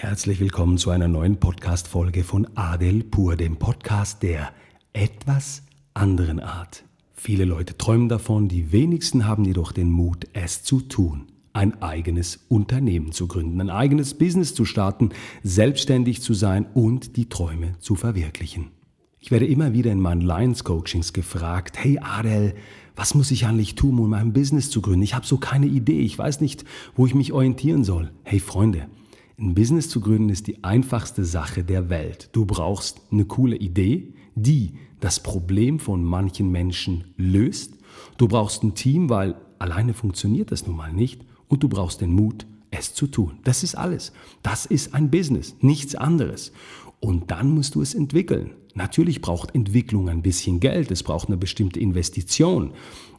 Herzlich willkommen zu einer neuen Podcast-Folge von Adel Pur, dem Podcast der etwas anderen Art. Viele Leute träumen davon, die wenigsten haben jedoch den Mut, es zu tun. Ein eigenes Unternehmen zu gründen, ein eigenes Business zu starten, selbstständig zu sein und die Träume zu verwirklichen. Ich werde immer wieder in meinen Lions Coachings gefragt, hey Adel, was muss ich eigentlich tun, um mein Business zu gründen? Ich habe so keine Idee, ich weiß nicht, wo ich mich orientieren soll. Hey Freunde, ein Business zu gründen ist die einfachste Sache der Welt. Du brauchst eine coole Idee, die das Problem von manchen Menschen löst. Du brauchst ein Team, weil alleine funktioniert das nun mal nicht. Und du brauchst den Mut, es zu tun. Das ist alles. Das ist ein Business, nichts anderes. Und dann musst du es entwickeln. Natürlich braucht Entwicklung ein bisschen Geld, es braucht eine bestimmte Investition.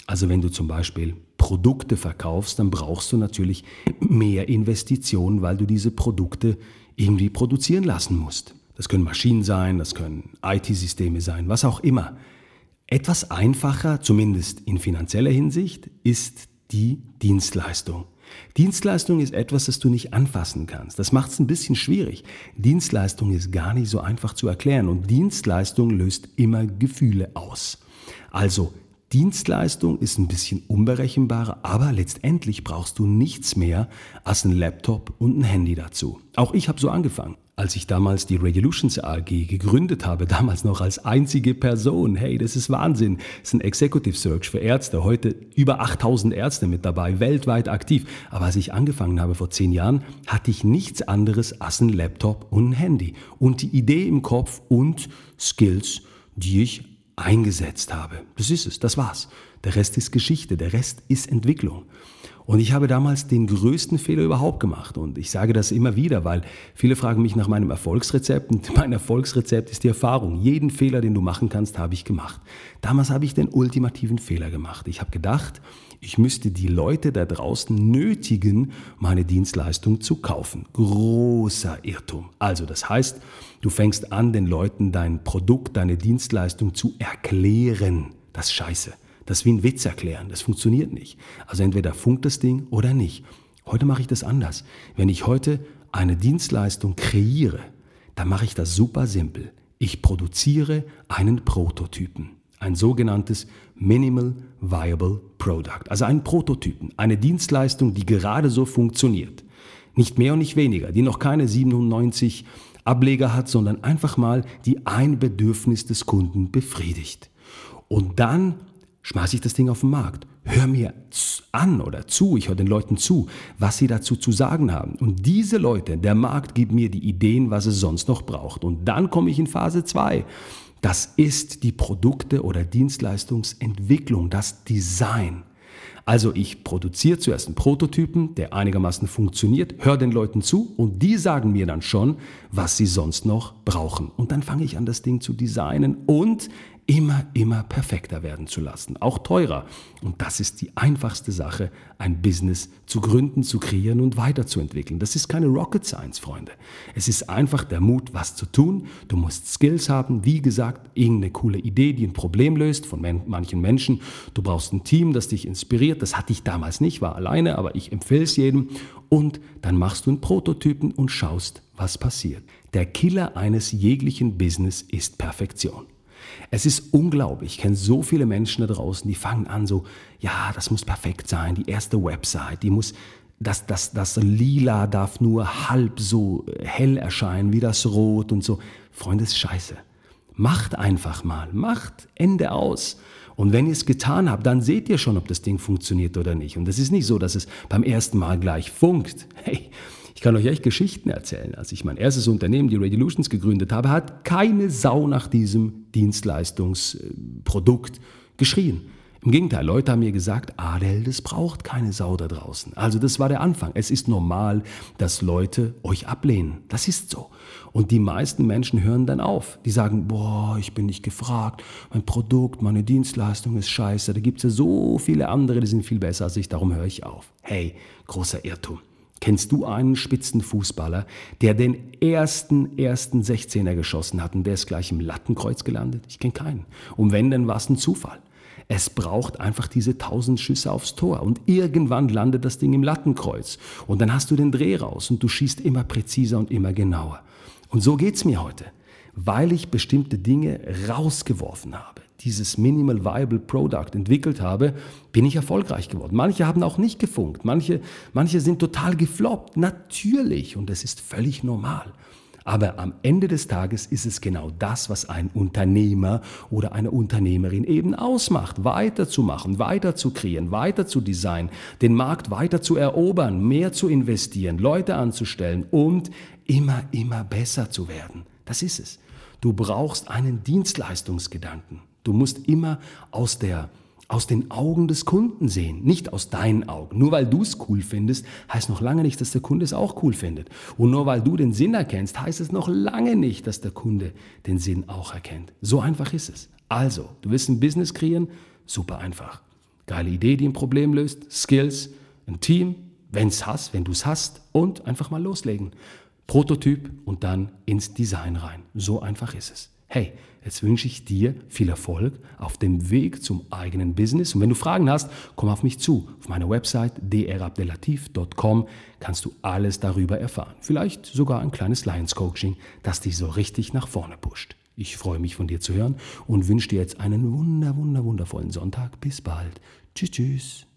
Also wenn du zum Beispiel Produkte verkaufst, dann brauchst du natürlich mehr Investitionen, weil du diese Produkte irgendwie produzieren lassen musst. Das können Maschinen sein, das können IT-Systeme sein, was auch immer. Etwas einfacher, zumindest in finanzieller Hinsicht, ist die Dienstleistung. Dienstleistung ist etwas, das du nicht anfassen kannst. Das macht es ein bisschen schwierig. Dienstleistung ist gar nicht so einfach zu erklären und Dienstleistung löst immer Gefühle aus. Also Dienstleistung ist ein bisschen unberechenbarer, aber letztendlich brauchst du nichts mehr als ein Laptop und ein Handy dazu. Auch ich habe so angefangen. Als ich damals die Regulutions AG gegründet habe, damals noch als einzige Person, hey, das ist Wahnsinn. Das ist ein Executive Search für Ärzte. Heute über 8000 Ärzte mit dabei, weltweit aktiv. Aber als ich angefangen habe vor zehn Jahren, hatte ich nichts anderes als ein Laptop und ein Handy. Und die Idee im Kopf und Skills, die ich eingesetzt habe. Das ist es, das war's. Der Rest ist Geschichte, der Rest ist Entwicklung. Und ich habe damals den größten Fehler überhaupt gemacht. Und ich sage das immer wieder, weil viele fragen mich nach meinem Erfolgsrezept. Und mein Erfolgsrezept ist die Erfahrung. Jeden Fehler, den du machen kannst, habe ich gemacht. Damals habe ich den ultimativen Fehler gemacht. Ich habe gedacht, ich müsste die Leute da draußen nötigen, meine Dienstleistung zu kaufen. Großer Irrtum. Also das heißt, du fängst an, den Leuten dein Produkt, deine Dienstleistung zu erklären. Das ist scheiße. Das ist wie ein Witz erklären. Das funktioniert nicht. Also entweder funkt das Ding oder nicht. Heute mache ich das anders. Wenn ich heute eine Dienstleistung kreiere, dann mache ich das super simpel. Ich produziere einen Prototypen. Ein sogenanntes Minimal Viable Product. Also einen Prototypen. Eine Dienstleistung, die gerade so funktioniert. Nicht mehr und nicht weniger. Die noch keine 97 Ableger hat, sondern einfach mal die ein Bedürfnis des Kunden befriedigt. Und dann schmeiße ich das Ding auf den Markt. Hör mir an oder zu, ich höre den Leuten zu, was sie dazu zu sagen haben. Und diese Leute, der Markt gibt mir die Ideen, was es sonst noch braucht. Und dann komme ich in Phase 2. Das ist die Produkte- oder Dienstleistungsentwicklung, das Design. Also ich produziere zuerst einen Prototypen, der einigermaßen funktioniert, höre den Leuten zu und die sagen mir dann schon, was sie sonst noch brauchen. Und dann fange ich an, das Ding zu designen und immer, immer perfekter werden zu lassen, auch teurer. Und das ist die einfachste Sache, ein Business zu gründen, zu kreieren und weiterzuentwickeln. Das ist keine Rocket Science, Freunde. Es ist einfach der Mut, was zu tun. Du musst Skills haben, wie gesagt, irgendeine coole Idee, die ein Problem löst von manchen Menschen. Du brauchst ein Team, das dich inspiriert. Das hatte ich damals nicht, war alleine, aber ich empfehle es jedem. Und dann machst du einen Prototypen und schaust, was passiert. Der Killer eines jeglichen Business ist Perfektion. Es ist unglaublich. Ich kenne so viele Menschen da draußen, die fangen an so, ja, das muss perfekt sein. Die erste Website, die muss, das, das, das Lila darf nur halb so hell erscheinen wie das Rot und so. Freunde, ist scheiße. Macht einfach mal. Macht Ende aus. Und wenn ihr es getan habt, dann seht ihr schon, ob das Ding funktioniert oder nicht. Und es ist nicht so, dass es beim ersten Mal gleich funkt. Hey, ich kann euch echt Geschichten erzählen. Als ich mein erstes Unternehmen, die Radiolutions, gegründet habe, hat keine Sau nach diesem Dienstleistungsprodukt geschrien. Im Gegenteil, Leute haben mir gesagt, Adel, das braucht keine Sau da draußen. Also das war der Anfang. Es ist normal, dass Leute euch ablehnen. Das ist so. Und die meisten Menschen hören dann auf. Die sagen, boah, ich bin nicht gefragt, mein Produkt, meine Dienstleistung ist scheiße. Da gibt es ja so viele andere, die sind viel besser als ich, darum höre ich auf. Hey, großer Irrtum. Kennst du einen Spitzenfußballer, der den ersten, ersten 16er geschossen hat und der ist gleich im Lattenkreuz gelandet? Ich kenne keinen. Und wenn, dann war es ein Zufall. Es braucht einfach diese tausend Schüsse aufs Tor und irgendwann landet das Ding im Lattenkreuz und dann hast du den Dreh raus und du schießt immer präziser und immer genauer. Und so geht's mir heute, weil ich bestimmte Dinge rausgeworfen habe dieses Minimal Viable Product entwickelt habe, bin ich erfolgreich geworden. Manche haben auch nicht gefunkt, manche, manche sind total gefloppt, natürlich, und das ist völlig normal. Aber am Ende des Tages ist es genau das, was ein Unternehmer oder eine Unternehmerin eben ausmacht. Weiterzumachen, weiter zu kreieren, weiter zu designen, den Markt weiter zu erobern, mehr zu investieren, Leute anzustellen und immer, immer besser zu werden. Das ist es. Du brauchst einen Dienstleistungsgedanken. Du musst immer aus der aus den Augen des Kunden sehen, nicht aus deinen Augen. Nur weil du es cool findest, heißt noch lange nicht, dass der Kunde es auch cool findet. Und nur weil du den Sinn erkennst, heißt es noch lange nicht, dass der Kunde den Sinn auch erkennt. So einfach ist es. Also, du willst ein Business kreieren? Super einfach. Geile Idee, die ein Problem löst, Skills, ein Team, wenn's hast, wenn du es hast und einfach mal loslegen. Prototyp und dann ins Design rein. So einfach ist es. Hey, jetzt wünsche ich dir viel Erfolg auf dem Weg zum eigenen Business. Und wenn du Fragen hast, komm auf mich zu. Auf meiner Website drabdelatif.com kannst du alles darüber erfahren. Vielleicht sogar ein kleines Lions Coaching, das dich so richtig nach vorne pusht. Ich freue mich von dir zu hören und wünsche dir jetzt einen wunder, wunder, wundervollen Sonntag. Bis bald. Tschüss, tschüss.